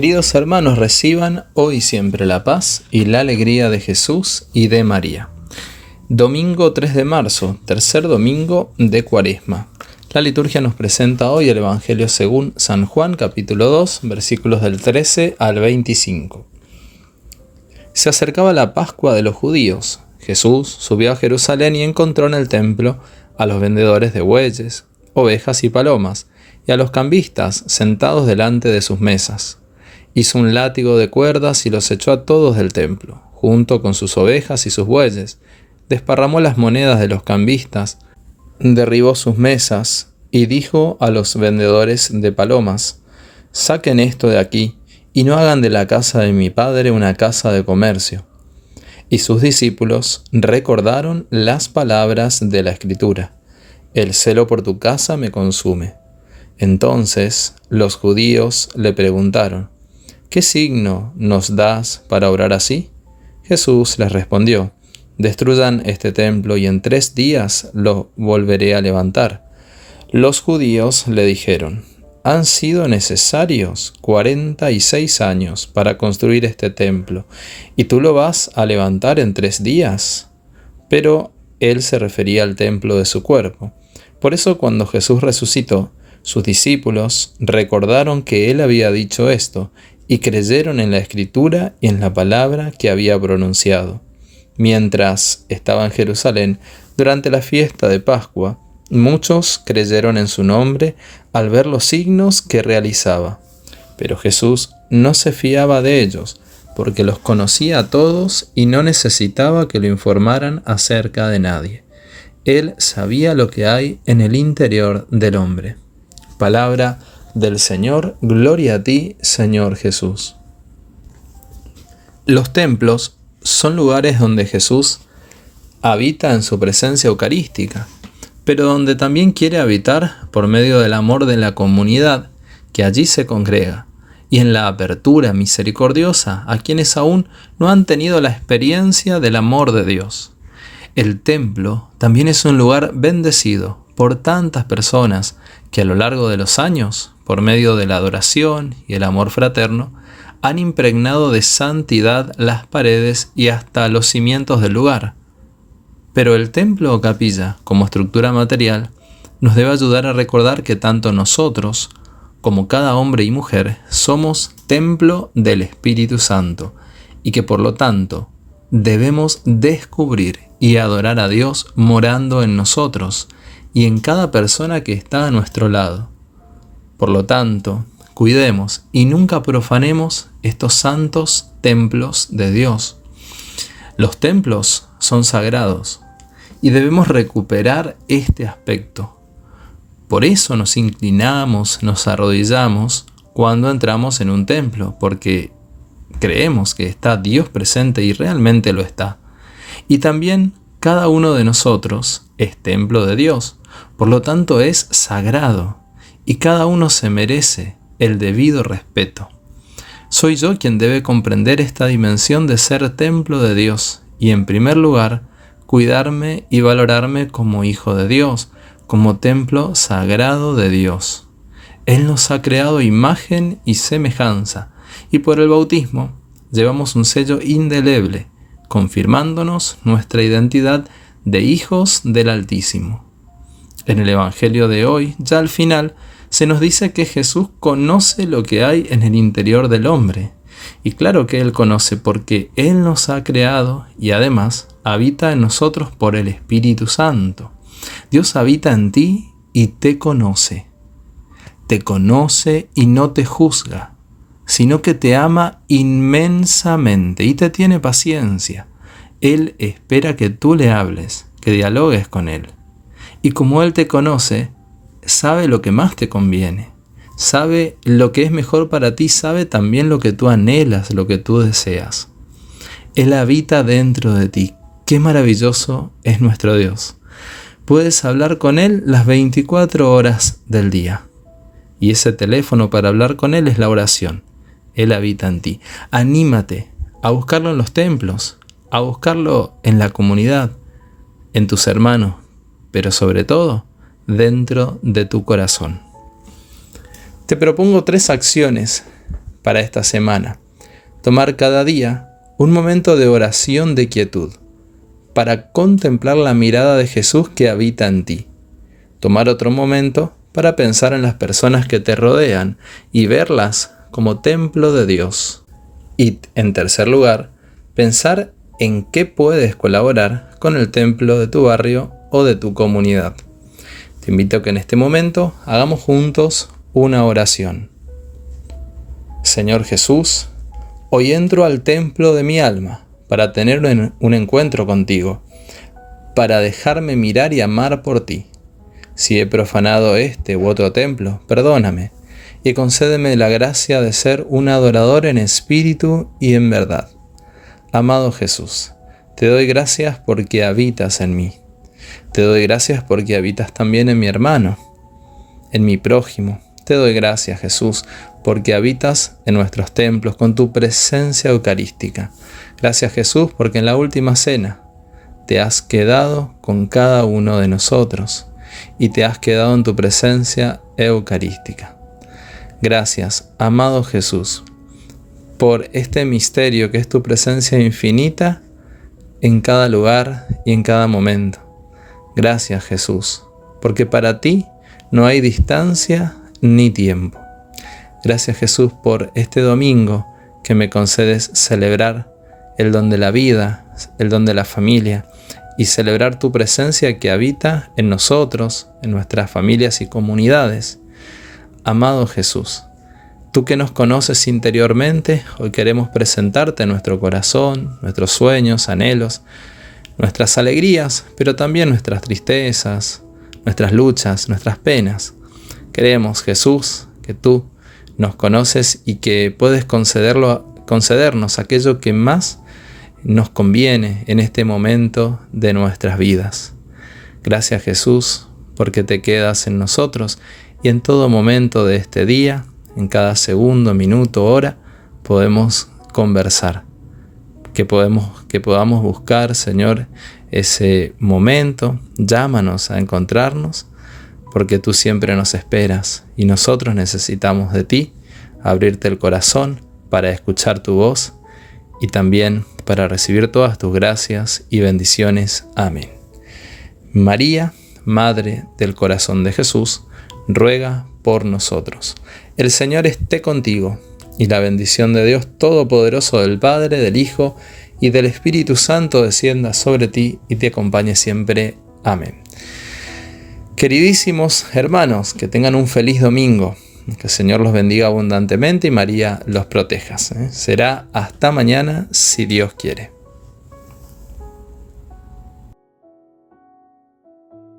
Queridos hermanos, reciban hoy siempre la paz y la alegría de Jesús y de María. Domingo 3 de marzo, tercer domingo de Cuaresma. La liturgia nos presenta hoy el Evangelio según San Juan capítulo 2 versículos del 13 al 25. Se acercaba la Pascua de los judíos. Jesús subió a Jerusalén y encontró en el templo a los vendedores de bueyes, ovejas y palomas, y a los cambistas sentados delante de sus mesas hizo un látigo de cuerdas y los echó a todos del templo, junto con sus ovejas y sus bueyes, desparramó las monedas de los cambistas, derribó sus mesas y dijo a los vendedores de palomas, saquen esto de aquí y no hagan de la casa de mi padre una casa de comercio. Y sus discípulos recordaron las palabras de la escritura, el celo por tu casa me consume. Entonces los judíos le preguntaron, ¿qué signo nos das para orar así? Jesús les respondió, destruyan este templo y en tres días lo volveré a levantar. Los judíos le dijeron, han sido necesarios cuarenta y seis años para construir este templo, y tú lo vas a levantar en tres días. Pero él se refería al templo de su cuerpo. Por eso cuando Jesús resucitó, sus discípulos recordaron que él había dicho esto y creyeron en la escritura y en la palabra que había pronunciado. Mientras estaba en Jerusalén, durante la fiesta de Pascua, muchos creyeron en su nombre al ver los signos que realizaba. Pero Jesús no se fiaba de ellos, porque los conocía a todos y no necesitaba que lo informaran acerca de nadie. Él sabía lo que hay en el interior del hombre. Palabra del Señor, gloria a ti, Señor Jesús. Los templos son lugares donde Jesús habita en su presencia eucarística, pero donde también quiere habitar por medio del amor de la comunidad que allí se congrega y en la apertura misericordiosa a quienes aún no han tenido la experiencia del amor de Dios. El templo también es un lugar bendecido por tantas personas que a lo largo de los años por medio de la adoración y el amor fraterno, han impregnado de santidad las paredes y hasta los cimientos del lugar. Pero el templo o capilla, como estructura material, nos debe ayudar a recordar que tanto nosotros, como cada hombre y mujer, somos templo del Espíritu Santo y que por lo tanto debemos descubrir y adorar a Dios morando en nosotros y en cada persona que está a nuestro lado. Por lo tanto, cuidemos y nunca profanemos estos santos templos de Dios. Los templos son sagrados y debemos recuperar este aspecto. Por eso nos inclinamos, nos arrodillamos cuando entramos en un templo, porque creemos que está Dios presente y realmente lo está. Y también cada uno de nosotros es templo de Dios, por lo tanto es sagrado y cada uno se merece el debido respeto. Soy yo quien debe comprender esta dimensión de ser templo de Dios y en primer lugar cuidarme y valorarme como hijo de Dios, como templo sagrado de Dios. Él nos ha creado imagen y semejanza y por el bautismo llevamos un sello indeleble, confirmándonos nuestra identidad de hijos del Altísimo. En el Evangelio de hoy, ya al final, se nos dice que Jesús conoce lo que hay en el interior del hombre. Y claro que Él conoce porque Él nos ha creado y además habita en nosotros por el Espíritu Santo. Dios habita en ti y te conoce. Te conoce y no te juzga, sino que te ama inmensamente y te tiene paciencia. Él espera que tú le hables, que dialogues con Él. Y como Él te conoce, sabe lo que más te conviene, sabe lo que es mejor para ti, sabe también lo que tú anhelas, lo que tú deseas. Él habita dentro de ti. Qué maravilloso es nuestro Dios. Puedes hablar con Él las 24 horas del día. Y ese teléfono para hablar con Él es la oración. Él habita en ti. Anímate a buscarlo en los templos, a buscarlo en la comunidad, en tus hermanos, pero sobre todo dentro de tu corazón. Te propongo tres acciones para esta semana. Tomar cada día un momento de oración de quietud para contemplar la mirada de Jesús que habita en ti. Tomar otro momento para pensar en las personas que te rodean y verlas como templo de Dios. Y en tercer lugar, pensar en qué puedes colaborar con el templo de tu barrio o de tu comunidad. Te invito a que en este momento hagamos juntos una oración. Señor Jesús, hoy entro al templo de mi alma para tener un encuentro contigo, para dejarme mirar y amar por ti. Si he profanado este u otro templo, perdóname y concédeme la gracia de ser un adorador en espíritu y en verdad. Amado Jesús, te doy gracias porque habitas en mí. Te doy gracias porque habitas también en mi hermano, en mi prójimo. Te doy gracias, Jesús, porque habitas en nuestros templos con tu presencia eucarística. Gracias, Jesús, porque en la última cena te has quedado con cada uno de nosotros y te has quedado en tu presencia eucarística. Gracias, amado Jesús, por este misterio que es tu presencia infinita en cada lugar y en cada momento. Gracias Jesús, porque para ti no hay distancia ni tiempo. Gracias Jesús por este domingo que me concedes celebrar el don de la vida, el don de la familia y celebrar tu presencia que habita en nosotros, en nuestras familias y comunidades. Amado Jesús, Tú que nos conoces interiormente, hoy queremos presentarte nuestro corazón, nuestros sueños, anhelos, nuestras alegrías, pero también nuestras tristezas, nuestras luchas, nuestras penas. Queremos, Jesús, que tú nos conoces y que puedes concederlo, concedernos aquello que más nos conviene en este momento de nuestras vidas. Gracias Jesús, porque te quedas en nosotros y en todo momento de este día en cada segundo, minuto, hora, podemos conversar. Que, podemos, que podamos buscar, Señor, ese momento. Llámanos a encontrarnos, porque tú siempre nos esperas y nosotros necesitamos de ti, abrirte el corazón para escuchar tu voz y también para recibir todas tus gracias y bendiciones. Amén. María, Madre del Corazón de Jesús, ruega por nosotros. El Señor esté contigo, y la bendición de Dios Todopoderoso del Padre, del Hijo y del Espíritu Santo descienda sobre ti y te acompañe siempre. Amén. Queridísimos hermanos, que tengan un feliz domingo. Que el Señor los bendiga abundantemente y María los proteja. ¿eh? Será hasta mañana si Dios quiere.